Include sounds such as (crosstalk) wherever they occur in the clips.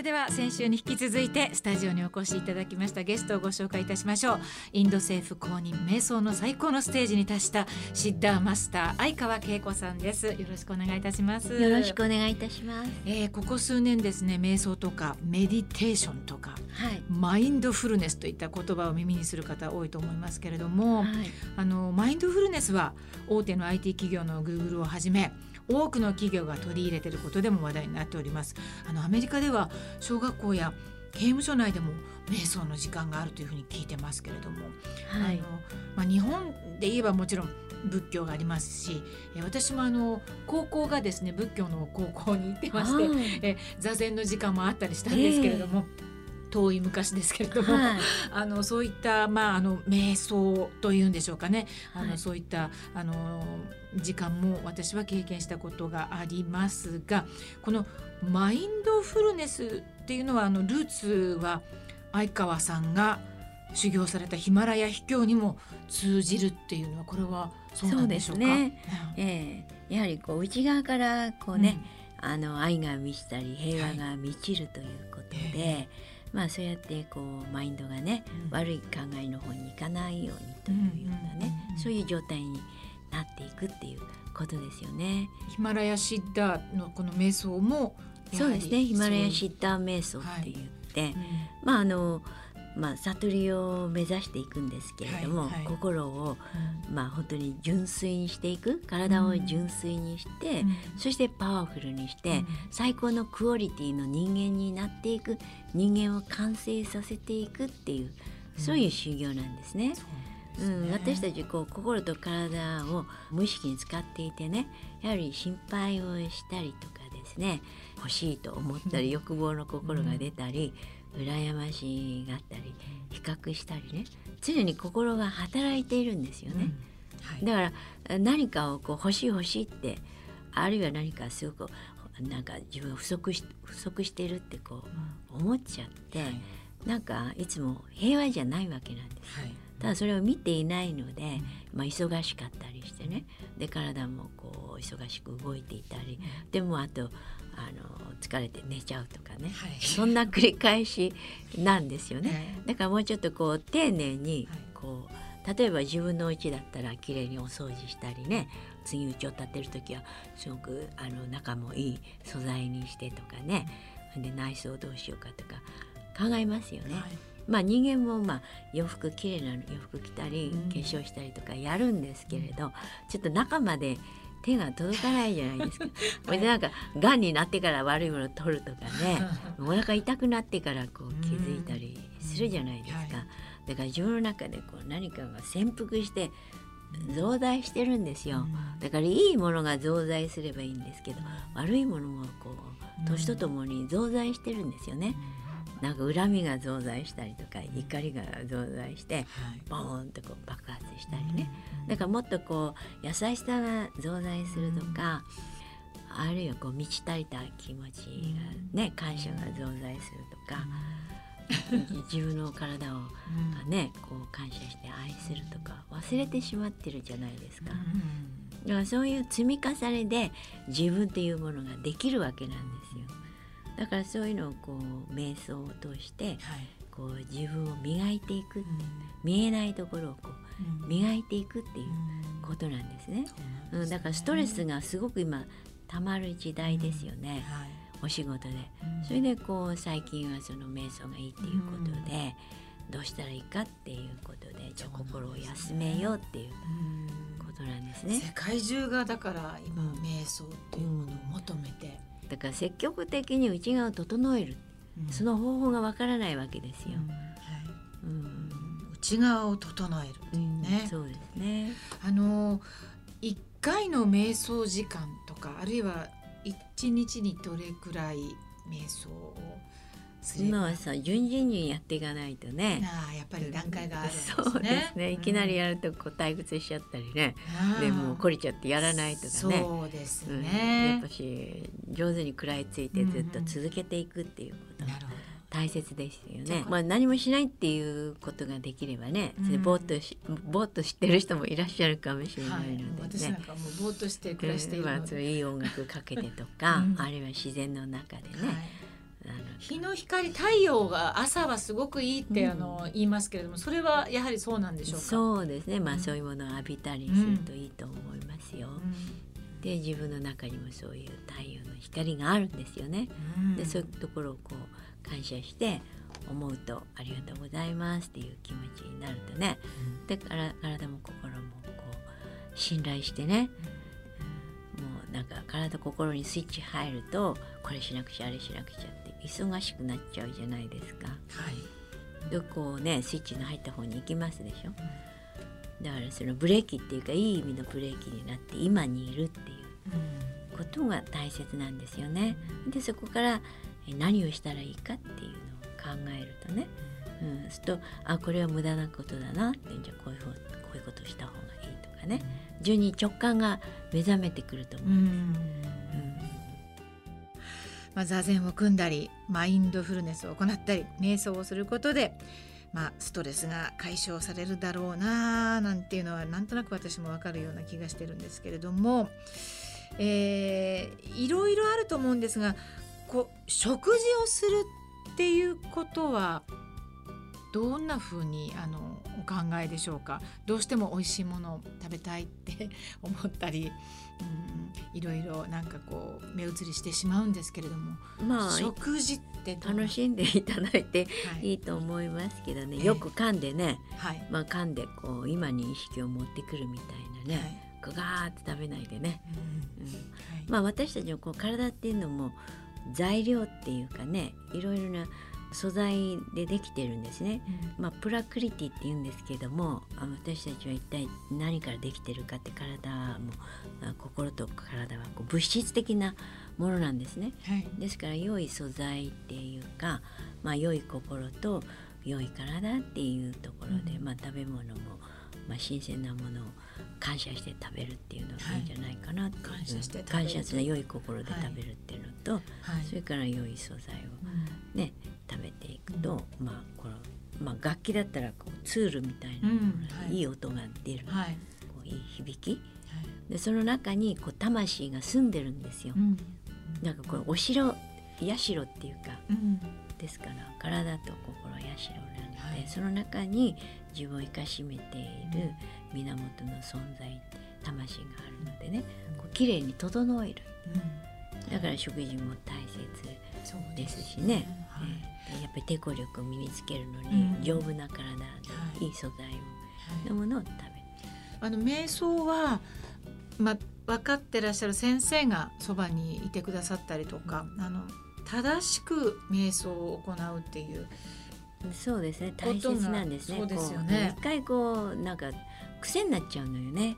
れでは先週に引き続いてスタジオにお越しいただきましたゲストをご紹介いたしましょう。インド政府公認瞑想の最高のステージに達したシッダーマスター相川恵子さんです。よろしくお願いいたします。よろしくお願いいたします、えー、ここ数年ですね瞑想とかメディテーションとか、はい、マインドフルネスといった言葉を耳にする方多いと思いますけれども、はい、あのマインドフルネスは大手の IT 企業のグーグルをはじめ多くの企業が取り入れていることでも話題になっております。あのアメリカでは小学校や刑務所内でも瞑想の時間があるというふうに聞いてますけれども、はい、あのまあ、日本で言えばもちろん仏教がありますし私もあの高校がですね仏教の高校に行ってましてえ座禅の時間もあったりしたんですけれども。えー遠い昔ですけれども、はい、あのそういった、まあ、あの瞑想というんでしょうかね。あの、はい、そういったあの時間も私は経験したことがありますがこのマインドフルネスっていうのはあのルーツは相川さんが修行されたヒマラヤ秘境にも通じるっていうのはこれはそうなんでしょうか？うね。えー、やはりこう内側からこうね、うん、あの愛が満ちたり平和が満ちるということで。えーまあそうやってこうマインドがね、うん、悪い考えの方に行かないようにというようなね、そういう状態になっていくっていうことですよね。ヒマラヤシッダーのこの瞑想もそうですね。ヒマラヤシッダー瞑想って言って、はい。うん、まああのまあ、悟りを目指していくんですけれども、はいはい、心を、うん、まあ、本当に純粋にしていく体を純粋にして、うん、そしてパワフルにして、うん、最高のクオリティの人間になっていく人間を完成させていくっていうそういう修行なんですね。うん、私たちこう心と体を無意識に使っていてねやはり心配をしたりとかですね。欲しいと思ったり欲望の心が出たり、羨ましがったり比較したりね。常に心が働いているんですよね。うん。はい、だから何かをこう欲しい欲しいってあるいは何かすごくなんか自分が不足し不足してるってこう思っちゃって、はい、なんかいつも平和じゃないわけなんです。はいただそれを見ていないので、まあ、忙しかったりしてね。で体もこう忙しく動いていたりでもあとあの疲れて寝ちゃうとかね、はい、そんな繰り返しなんですよね。だからもうちょっとこう丁寧にこう例えば自分の家だったら綺麗にお掃除したりね。次家を建てる時はすごくあの中もいい素材にしてとかね。で内装どうしようかとか考えますよね。はい、まあ人間もまあ洋服綺麗な洋服着たり化粧したりとかやるんですけれど、ちょっと中まで手が届かないじゃないですか。こ (laughs) れでなんかがんになってから悪いものを取るとかね (laughs) お腹痛くなってからこう気づいたりするじゃないですか。だから自分の中でこう何かが潜伏して増大してるんですよ。だからいいものが増大すればいいんですけど悪いものもこう年とともに増大してるんですよね。なんか恨みが増大したりとか怒りが増大してボーンとこう爆発したりね。だからもっとこう優しさが増大するとかあるいはこう満ち足りた気持ちがね感謝が増大するとか (laughs) 自分の体をねこう感謝して愛するとか忘れてしまってるじゃないですか。だからそういう積み重ねで自分っていうものができるわけなんですよ。だからそういうのをこう瞑想を通して、はい、こう自分を磨いていく、うん、見えないところをこう、磨いていくっていうことなんですね。うん、ね、だからストレスがすごく今たまる時代ですよね、はい、お仕事で。それでこう最近はその瞑想がいいっていうことで、どうしたらいいかっていうことでじゃあ心を休めようっていう。ことなんですね。世界中がだから今瞑想っていうものを求めて、だから積極的に内側を整える、うん、その方法がわからないわけですよ。うんはいうん、内側を整えるっていうね。そうですね。あの一回の瞑想時間とかあるいは一日にどれくらい瞑想を今はさ順々にやっていかないとね。あやっぱり段階があるんですね。そうですね。いきなりやるとこう退屈しちゃったりね、うん、でも懲りちゃってやらないとかね。そうですね、うん、やっぱし上手に食らいついてずっと続けていくっていうこと、大切ですよね。まあ何もしないっていうことができればね、うん、ぼーっとしぼーっと知ってる人もいらっしゃるかもしれないのでね。はい、私なんかもうぼーっとして暮らしているので、まあ、いい音楽かけてとか、うん、あるいは自然の中でね。はい日の光太陽が朝はすごくいいって、あの言いますけれどもそれはやはりそうなんでしょうか？そうですね。まあ、そういうものを浴びたりするといいと思いますよ。で自分の中にもそういう太陽の光があるんですよね。でそういうところをこう感謝して思うとありがとうございますっていう気持ちになるとね、でから体も心もこう信頼してね、もうなんか体心にスイッチ入るとこれしなくちゃあれしなくちゃって忙しくなっちゃうじゃないですか。はい、でこうねスイッチの入った方に行きますでしょ。だからそのブレーキっていうかいい意味のブレーキになって今にいるっていうことが大切なんですよね。でそこから何をしたらいいかっていうのを考えるとね、うん、するとあこれは無駄なことだなってじゃあこういうこういうことした方がいいとかね順に直感が目覚めてくると思うんです。まあ、座禅を組んだりマインドフルネスを行ったり瞑想をすることで、まあ、ストレスが解消されるだろうななんていうのはなんとなく私も分かるような気がしてるんですけれども、えー、いろいろあると思うんですがこう食事をするっていうことはどんな風にあのお考えでしょうか？どうしても美味しいものを食べたいって (laughs) 思ったり、うん、いろいろなんかこう目移りしてしまうんですけれども、まあ、食事って楽しんでいただいてい。いと思いますけどね、はい、よく噛んでね、はい、まあ、噛んでこう今に意識を持ってくるみたいなね、はい、ガーって食べないでね、うん、うん、まあ、私たちのこう体っていうのも材料っていうかねいろいろな素材でできてるんですね、うん、まあ、プラクリティって言うんですけども私たちは一体何からできてるかって体も心と体はこう物質的なものなんですね、はい、ですから良い素材っていうか、まあ、良い心と良い体っていうところで、うん、まあ、食べ物も、まあ、新鮮なものを感謝して食べるっていうのがいいんじゃないかな、はい、感謝して感謝する良い心で食べるっていうのと、はい、それから良い素材をね、楽器だったらこうツールみたいなものがい。い音が出る、はい、こういい響き、でその中にこう魂が住んでるんですよ。うん、なんかこれお城社っていうか、ですから体と心社なので、その中に自分を生かしめている源の存在魂があるのでねこう綺麗に整える、だから食事も大切ですしね、はい、やっぱり抵抗力を身につけるのに、丈夫な体でいい素材のものを食べる。あの瞑想はまあ、分かってらっしゃる先生がそばにいてくださったりとか、あの正しく瞑想を行うっていうそうですね大切なんですね。そうですよね。一回こうなんか癖になっちゃうのよね。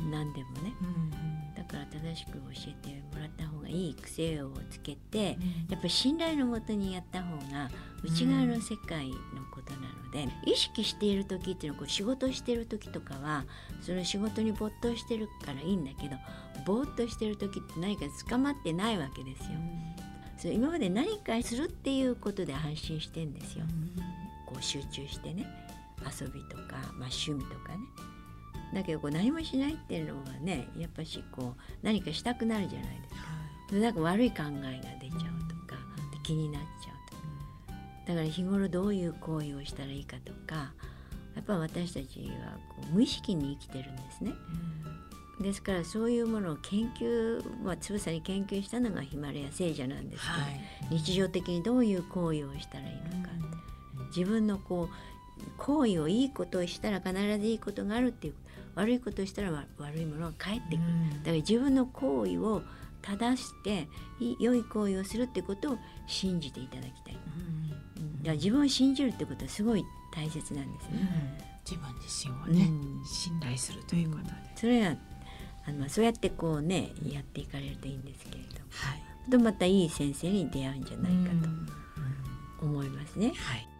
うん、何でもね、うん、だから正しく教えてもらった方がいい癖をつけて、うん、やっぱり信頼のもとにやった方が内側の世界のことなので、意識している時っていうのはこう仕事してる時とかはその仕事に没頭してるからいいんだけどぼーっとしてる時って何か捕まってないわけですよ。そう今まで何かするっていうことで安心してんですよ。こう集中してね遊びとか、まあ、趣味とかね。だけどこう何もしないっていうのはねやっぱしこう何かしたくなるじゃないですか。はい、なんか悪い考えが出ちゃうとか、気になっちゃうとか。だから日頃どういう行為をしたらいいかとかやっぱ私たちはこう無意識に生きてるんですね。ですからそういうものを研究、まあ、つぶさに研究したのがヒマラヤ聖者なんですけど、はい、日常的にどういう行為をしたらいいのか、うん、自分のこう行為をいいことをしたら必ずいいことがあるっていう悪いことをしたら悪いものが返ってくる、うん、だから自分の行為を正して良い行為をするってことを信じていただきたい、うん、だから自分を信じるってことはすごい大切なんですね、自分自身をね、信頼するということで、それはあのそうやってこうねやっていかれるといいんですけれども、はい、とまたいい先生に出会うんじゃないかと思いますね。はい、